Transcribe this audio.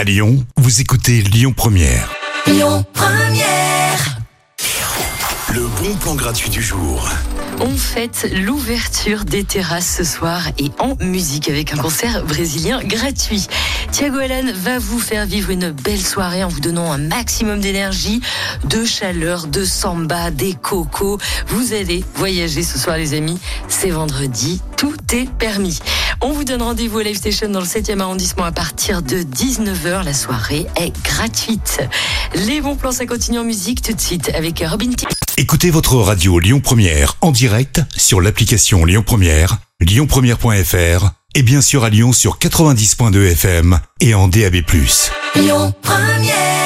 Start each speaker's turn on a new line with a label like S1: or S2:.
S1: À Lyon, vous écoutez Lyon Première.
S2: Lyon Première.
S1: Le bon plan gratuit du jour.
S3: On fête l'ouverture des terrasses ce soir et en musique avec un concert brésilien gratuit. Thiago Alan va vous faire vivre une belle soirée en vous donnant un maximum d'énergie, de chaleur, de samba, des cocos. Vous allez voyager ce soir les amis. C'est vendredi, tout est permis. On vous donne rendez-vous à Live Station dans le 7e arrondissement à partir de 19h. La soirée est gratuite. Les bons plans, ça continue en musique tout de suite avec Robin T.
S1: Écoutez votre radio Lyon Première en direct sur l'application Lyon Première, lyonpremière.fr et bien sûr à Lyon sur 90.2 FM et en DAB+.
S2: Lyon Première.